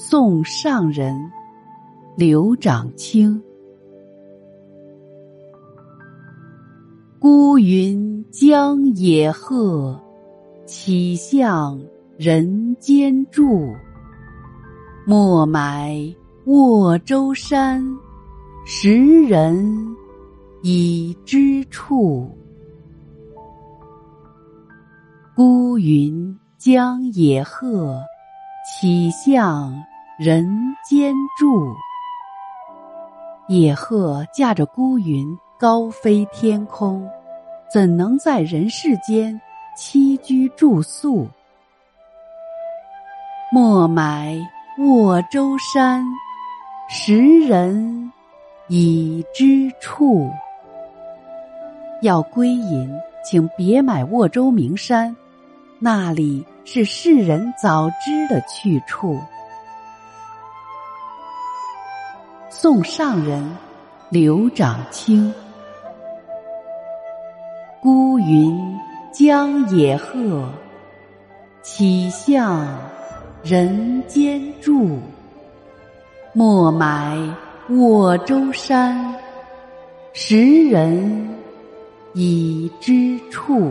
送上人，刘长卿。孤云将野鹤，岂向人间住？莫埋沃洲山，时人已知处。孤云将野鹤，岂向？人间住，野鹤驾着孤云高飞天空，怎能在人世间栖居住宿？莫买沃洲山，时人已知处。要归隐，请别买沃洲名山，那里是世人早知的去处。送上人，刘长卿。孤云将野鹤，岂向人间住？莫埋沃洲山，时人已知处。